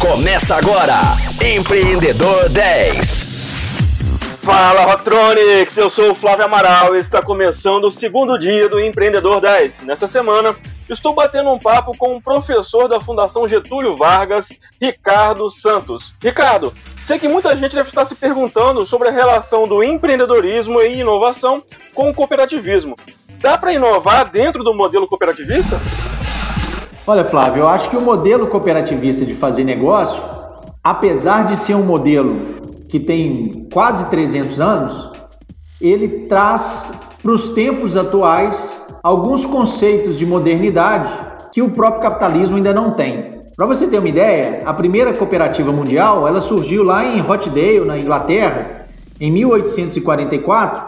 Começa agora, Empreendedor 10. Fala Rocktronics, eu sou o Flávio Amaral e está começando o segundo dia do Empreendedor 10. Nessa semana, estou batendo um papo com um professor da Fundação Getúlio Vargas, Ricardo Santos. Ricardo, sei que muita gente deve estar se perguntando sobre a relação do empreendedorismo e inovação com o cooperativismo. Dá para inovar dentro do modelo cooperativista? Olha, Flávio, eu acho que o modelo cooperativista de fazer negócio, apesar de ser um modelo que tem quase 300 anos, ele traz para os tempos atuais alguns conceitos de modernidade que o próprio capitalismo ainda não tem. Para você ter uma ideia, a primeira cooperativa mundial ela surgiu lá em Rochdale, na Inglaterra, em 1844,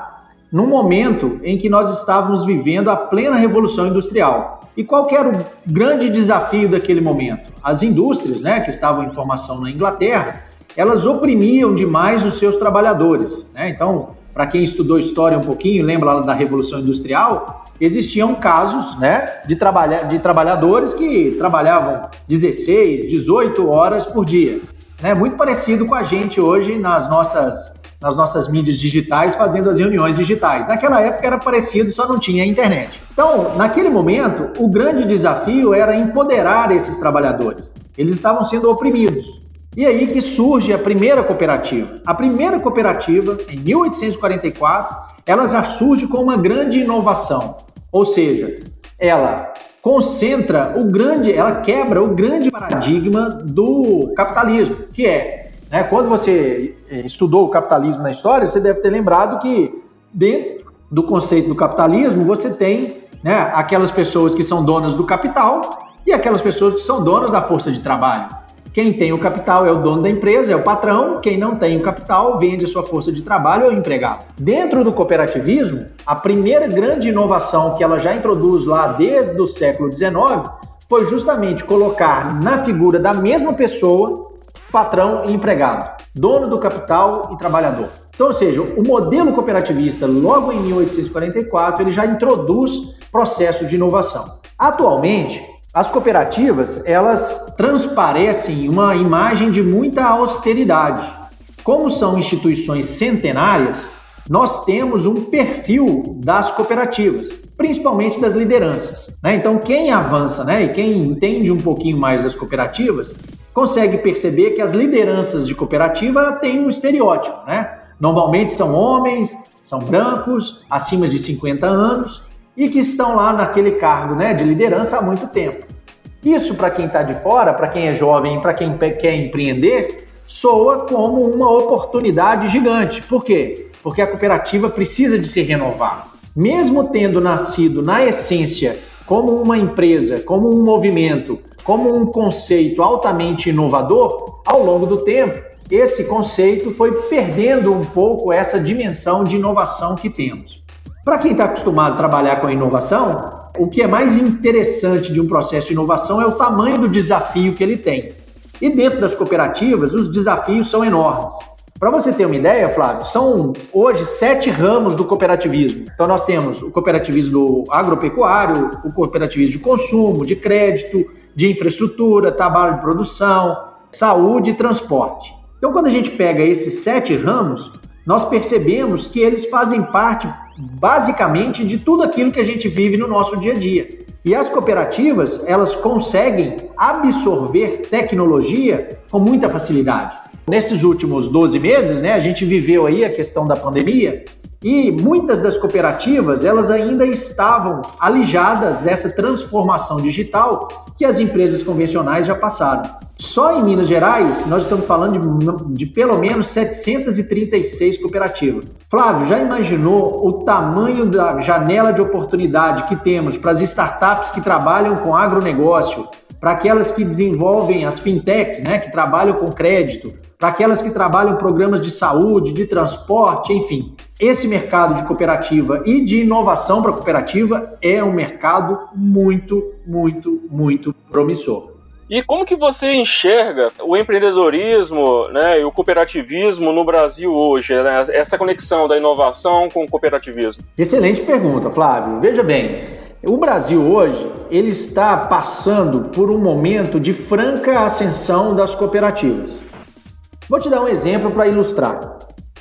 num momento em que nós estávamos vivendo a plena revolução industrial. E qual era o grande desafio daquele momento? As indústrias, né, que estavam em formação na Inglaterra, elas oprimiam demais os seus trabalhadores. Né? Então, para quem estudou história um pouquinho, lembra lá da Revolução Industrial, existiam casos né, de, trabalha de trabalhadores que trabalhavam 16, 18 horas por dia. Né? Muito parecido com a gente hoje nas nossas nas nossas mídias digitais, fazendo as reuniões digitais. Naquela época era parecido, só não tinha internet. Então, naquele momento, o grande desafio era empoderar esses trabalhadores. Eles estavam sendo oprimidos. E aí que surge a primeira cooperativa. A primeira cooperativa, em 1844, ela já surge com uma grande inovação. Ou seja, ela concentra o grande, ela quebra o grande paradigma do capitalismo, que é né? Quando você eh, estudou o capitalismo na história, você deve ter lembrado que dentro do conceito do capitalismo você tem né, aquelas pessoas que são donas do capital e aquelas pessoas que são donas da força de trabalho. Quem tem o capital é o dono da empresa, é o patrão. Quem não tem o capital vende a sua força de trabalho, é o empregado. Dentro do cooperativismo, a primeira grande inovação que ela já introduz lá desde o século XIX foi justamente colocar na figura da mesma pessoa patrão e empregado, dono do capital e trabalhador. Então, ou seja, o modelo cooperativista, logo em 1844, ele já introduz processo de inovação. Atualmente, as cooperativas, elas transparecem uma imagem de muita austeridade. Como são instituições centenárias, nós temos um perfil das cooperativas, principalmente das lideranças. Né? Então, quem avança né, e quem entende um pouquinho mais das cooperativas, consegue perceber que as lideranças de cooperativa têm um estereótipo, né? Normalmente são homens, são brancos, acima de 50 anos e que estão lá naquele cargo né, de liderança há muito tempo. Isso, para quem está de fora, para quem é jovem, para quem quer empreender, soa como uma oportunidade gigante. Por quê? Porque a cooperativa precisa de se renovar. Mesmo tendo nascido na essência como uma empresa, como um movimento, como um conceito altamente inovador, ao longo do tempo, esse conceito foi perdendo um pouco essa dimensão de inovação que temos. Para quem está acostumado a trabalhar com a inovação, o que é mais interessante de um processo de inovação é o tamanho do desafio que ele tem. E dentro das cooperativas, os desafios são enormes. Para você ter uma ideia, Flávio, são hoje sete ramos do cooperativismo. Então nós temos o cooperativismo agropecuário, o cooperativismo de consumo, de crédito, de infraestrutura, trabalho de produção, saúde e transporte. Então quando a gente pega esses sete ramos, nós percebemos que eles fazem parte basicamente de tudo aquilo que a gente vive no nosso dia a dia. E as cooperativas, elas conseguem absorver tecnologia com muita facilidade. Nesses últimos 12 meses, né, a gente viveu aí a questão da pandemia e muitas das cooperativas, elas ainda estavam alijadas dessa transformação digital que as empresas convencionais já passaram. Só em Minas Gerais, nós estamos falando de, de pelo menos 736 cooperativas. Flávio, já imaginou o tamanho da janela de oportunidade que temos para as startups que trabalham com agronegócio, para aquelas que desenvolvem as fintechs, né, que trabalham com crédito, para aquelas que trabalham programas de saúde, de transporte, enfim. Esse mercado de cooperativa e de inovação para cooperativa é um mercado muito, muito, muito promissor. E como que você enxerga o empreendedorismo né, e o cooperativismo no Brasil hoje? Né? Essa conexão da inovação com o cooperativismo? Excelente pergunta, Flávio. Veja bem, O Brasil hoje, ele está passando por um momento de franca ascensão das cooperativas. Vou te dar um exemplo para ilustrar.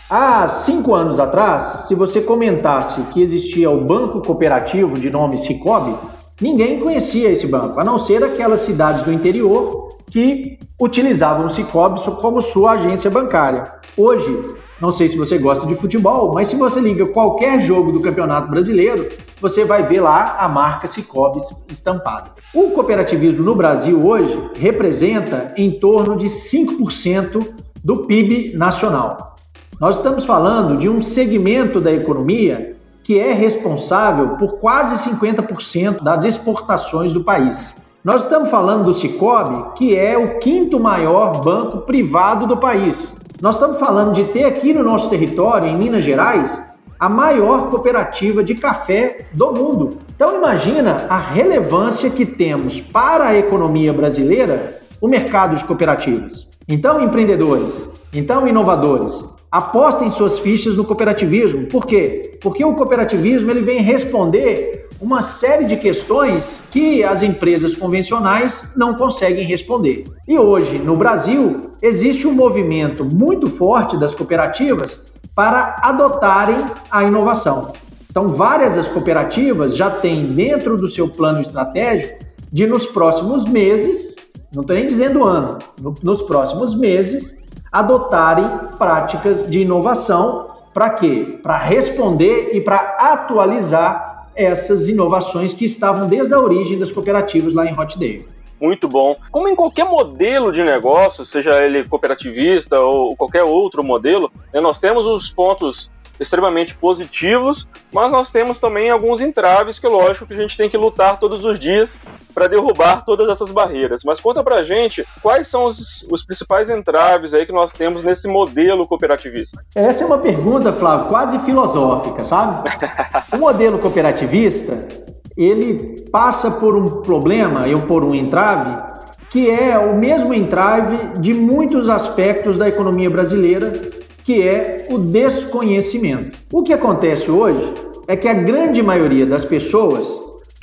Há cinco anos atrás, se você comentasse que existia o banco cooperativo de nome Cicobi, ninguém conhecia esse banco, a não ser aquelas cidades do interior que utilizavam o Cicobi como sua agência bancária. Hoje, não sei se você gosta de futebol, mas se você liga qualquer jogo do Campeonato Brasileiro, você vai ver lá a marca Cicobi estampada. O cooperativismo no Brasil hoje representa em torno de 5% do PIB nacional. Nós estamos falando de um segmento da economia que é responsável por quase 50% das exportações do país. Nós estamos falando do Cicobi, que é o quinto maior banco privado do país. Nós estamos falando de ter aqui no nosso território, em Minas Gerais, a maior cooperativa de café do mundo. Então imagina a relevância que temos para a economia brasileira o mercado de cooperativas. Então, empreendedores, então inovadores, apostem suas fichas no cooperativismo. Por quê? Porque o cooperativismo ele vem responder uma série de questões que as empresas convencionais não conseguem responder. E hoje, no Brasil, existe um movimento muito forte das cooperativas para adotarem a inovação. Então, várias das cooperativas já têm dentro do seu plano estratégico de nos próximos meses, não estou nem dizendo ano, nos próximos meses, adotarem práticas de inovação para quê? Para responder e para atualizar essas inovações que estavam desde a origem das cooperativas lá em Rochdale. Muito bom. Como em qualquer modelo de negócio, seja ele cooperativista ou qualquer outro modelo, né, nós temos os pontos extremamente positivos, mas nós temos também alguns entraves que, lógico, que a gente tem que lutar todos os dias para derrubar todas essas barreiras. Mas conta pra gente quais são os, os, principais entraves aí que nós temos nesse modelo cooperativista. Essa é uma pergunta, Flávio, quase filosófica, sabe? o modelo cooperativista, ele passa por um problema, ou por um entrave, que é o mesmo entrave de muitos aspectos da economia brasileira que é o desconhecimento. O que acontece hoje é que a grande maioria das pessoas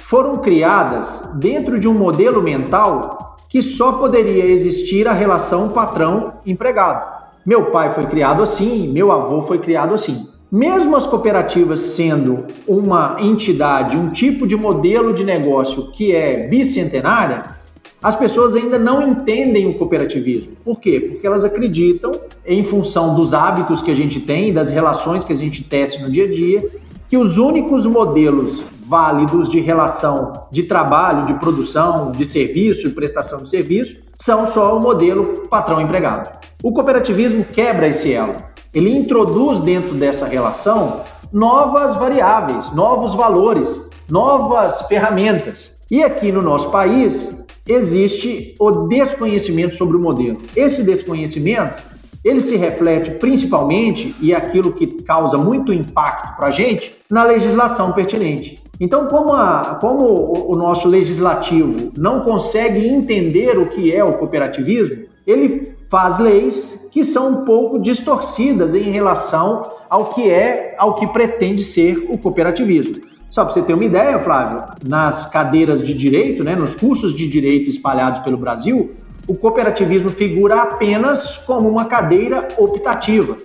foram criadas dentro de um modelo mental que só poderia existir a relação patrão-empregado. Meu pai foi criado assim, meu avô foi criado assim. Mesmo as cooperativas sendo uma entidade, um tipo de modelo de negócio que é bicentenária, as pessoas ainda não entendem o cooperativismo. Por quê? Porque elas acreditam, em função dos hábitos que a gente tem, das relações que a gente tece no dia a dia, que os únicos modelos válidos de relação de trabalho, de produção, de serviço e prestação de serviço são só o modelo patrão-empregado. O cooperativismo quebra esse elo. Ele introduz dentro dessa relação novas variáveis, novos valores, novas ferramentas. E aqui no nosso país, existe o desconhecimento sobre o modelo. Esse desconhecimento ele se reflete principalmente, e é aquilo que causa muito impacto para a gente, na legislação pertinente. Então, como, a, como o nosso legislativo não consegue entender o que é o cooperativismo, ele faz leis que são um pouco distorcidas em relação ao que é, ao que pretende ser o cooperativismo. Só para você ter uma ideia, Flávio, nas cadeiras de direito, né, nos cursos de direito espalhados pelo Brasil, o cooperativismo figura apenas como uma cadeira optativa.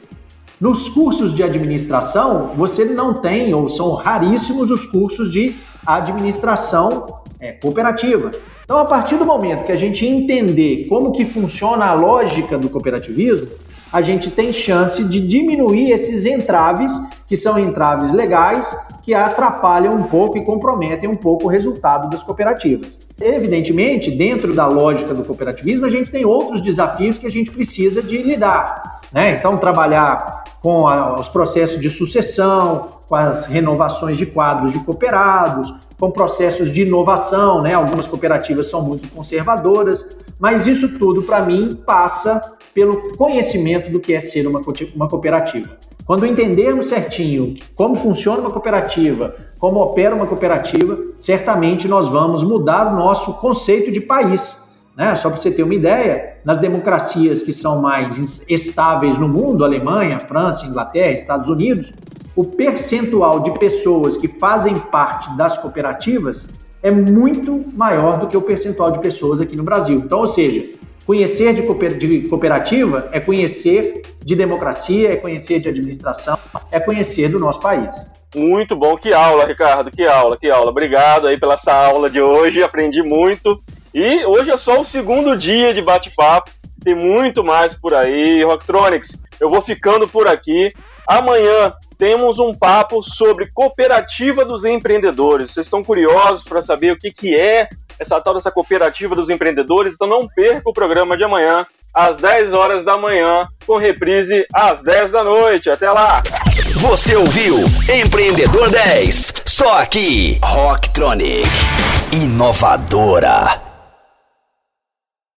Nos cursos de administração, você não tem, ou são raríssimos os cursos de administração é, cooperativa. Então, a partir do momento que a gente entender como que funciona a lógica do cooperativismo, a gente tem chance de diminuir esses entraves, que são entraves legais, que atrapalham um pouco e comprometem um pouco o resultado das cooperativas. Evidentemente, dentro da lógica do cooperativismo, a gente tem outros desafios que a gente precisa de lidar. Né? Então, trabalhar com a, os processos de sucessão, com as renovações de quadros de cooperados, com processos de inovação, né? Algumas cooperativas são muito conservadoras, mas isso tudo, para mim, passa pelo conhecimento do que é ser uma, uma cooperativa. Quando entendermos certinho como funciona uma cooperativa, como opera uma cooperativa, certamente nós vamos mudar o nosso conceito de país. Né? Só para você ter uma ideia, nas democracias que são mais estáveis no mundo, Alemanha, França, Inglaterra, Estados Unidos, o percentual de pessoas que fazem parte das cooperativas é muito maior do que o percentual de pessoas aqui no Brasil. Então, ou seja, conhecer de cooperativa é conhecer de democracia, é conhecer de administração, é conhecer do nosso país. Muito bom, que aula, Ricardo, que aula, que aula. Obrigado aí pela essa aula de hoje, aprendi muito. E hoje é só o segundo dia de bate-papo, tem muito mais por aí. Rocktronics, eu vou ficando por aqui. Amanhã temos um papo sobre cooperativa dos empreendedores. Vocês estão curiosos para saber o que, que é essa tal dessa cooperativa dos empreendedores? Então não perca o programa de amanhã, às 10 horas da manhã, com reprise às 10 da noite. Até lá! Você ouviu Empreendedor 10, só aqui, Rocktronic, inovadora.